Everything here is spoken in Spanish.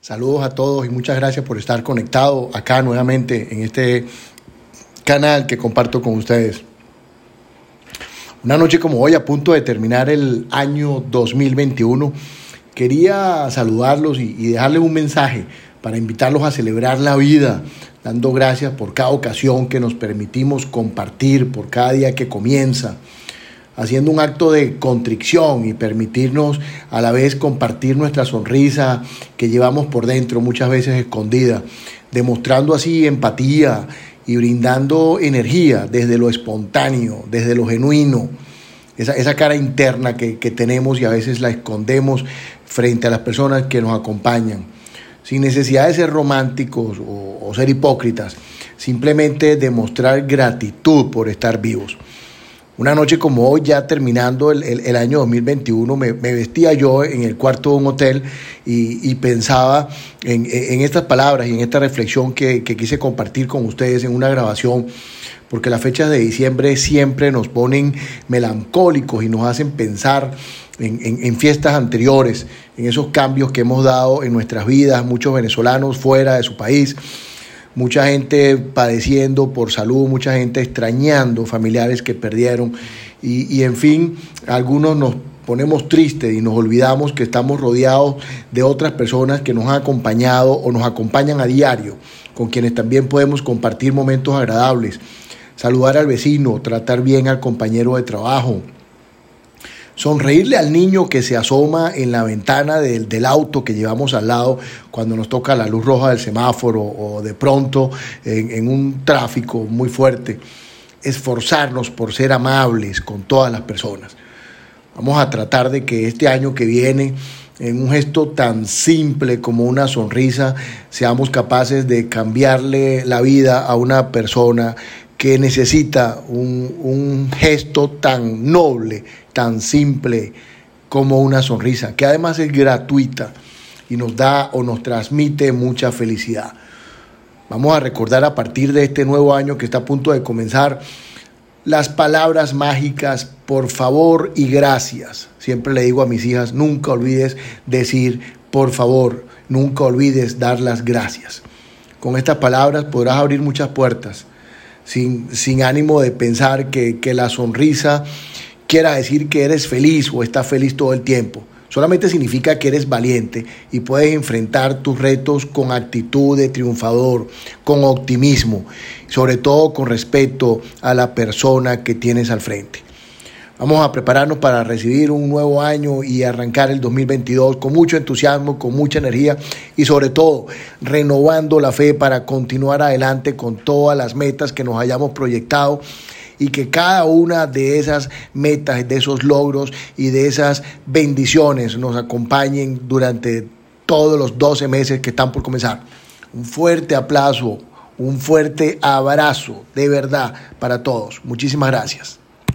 Saludos a todos y muchas gracias por estar conectado acá nuevamente en este canal que comparto con ustedes. Una noche como hoy, a punto de terminar el año 2021, quería saludarlos y, dejarles un mensaje para invitarlos a celebrar la vida, dando gracias por cada ocasión que nos permitimos compartir, por cada día que comienza, haciendo un acto de contrición y permitirnos a la vez compartir nuestra sonrisa que llevamos por dentro muchas veces escondida, demostrando así empatía y brindando energía desde lo espontáneo, desde lo genuino, esa, cara interna que, tenemos y a veces la escondemos frente a las personas que nos acompañan, sin necesidad de ser románticos o, o ser hipócritas, simplemente demostrar gratitud por estar vivos. Una noche como hoy, ya terminando el, año 2021, me, vestía yo en el cuarto de un hotel y, pensaba en, estas palabras y en esta reflexión que, quise compartir con ustedes en una grabación, porque las fechas de diciembre siempre nos ponen melancólicos y nos hacen pensar en, en, fiestas anteriores, en esos cambios que hemos dado en nuestras vidas, muchos venezolanos fuera de su país, mucha gente padeciendo por salud, mucha gente extrañando familiares que perdieron. Y, en fin, algunos nos ponemos tristes y nos olvidamos que estamos rodeados de otras personas que nos han acompañado o nos acompañan a diario, con quienes también podemos compartir momentos agradables, saludar al vecino, tratar bien al compañero de trabajo, sonreírle al niño que se asoma en la ventana del, auto que llevamos al lado cuando nos toca la luz roja del semáforo o de pronto en, en un tráfico muy fuerte. Esforzarnos por ser amables con todas las personas. Vamos a tratar de que este año que viene, en un gesto tan simple como una sonrisa, seamos capaces de cambiarle la vida a una persona que necesita un, gesto tan noble, tan simple como una sonrisa, que además es gratuita y nos da o nos transmite mucha felicidad. Vamos a recordar a partir de este nuevo año que está a punto de comenzar las palabras mágicas por favor y gracias. Siempre le digo a mis hijas, nunca olvides decir por favor, nunca olvides dar las gracias. Con estas palabras podrás abrir muchas puertas sin, ánimo de pensar que, que la sonrisa quiera decir que eres feliz o estás feliz todo el tiempo. Solamente significa que eres valiente y puedes enfrentar tus retos con actitud de triunfador, con optimismo, sobre todo con respeto a la persona que tienes al frente. Vamos a prepararnos para recibir un nuevo año y arrancar el 2022 con mucho entusiasmo, con mucha energía y sobre todo renovando la fe para continuar adelante con todas las metas que nos hayamos proyectado y que cada una de esas metas, de esos logros y de esas bendiciones nos acompañen durante todos los 12 meses que están por comenzar. Un fuerte aplauso, un fuerte abrazo de verdad para todos. Muchísimas gracias.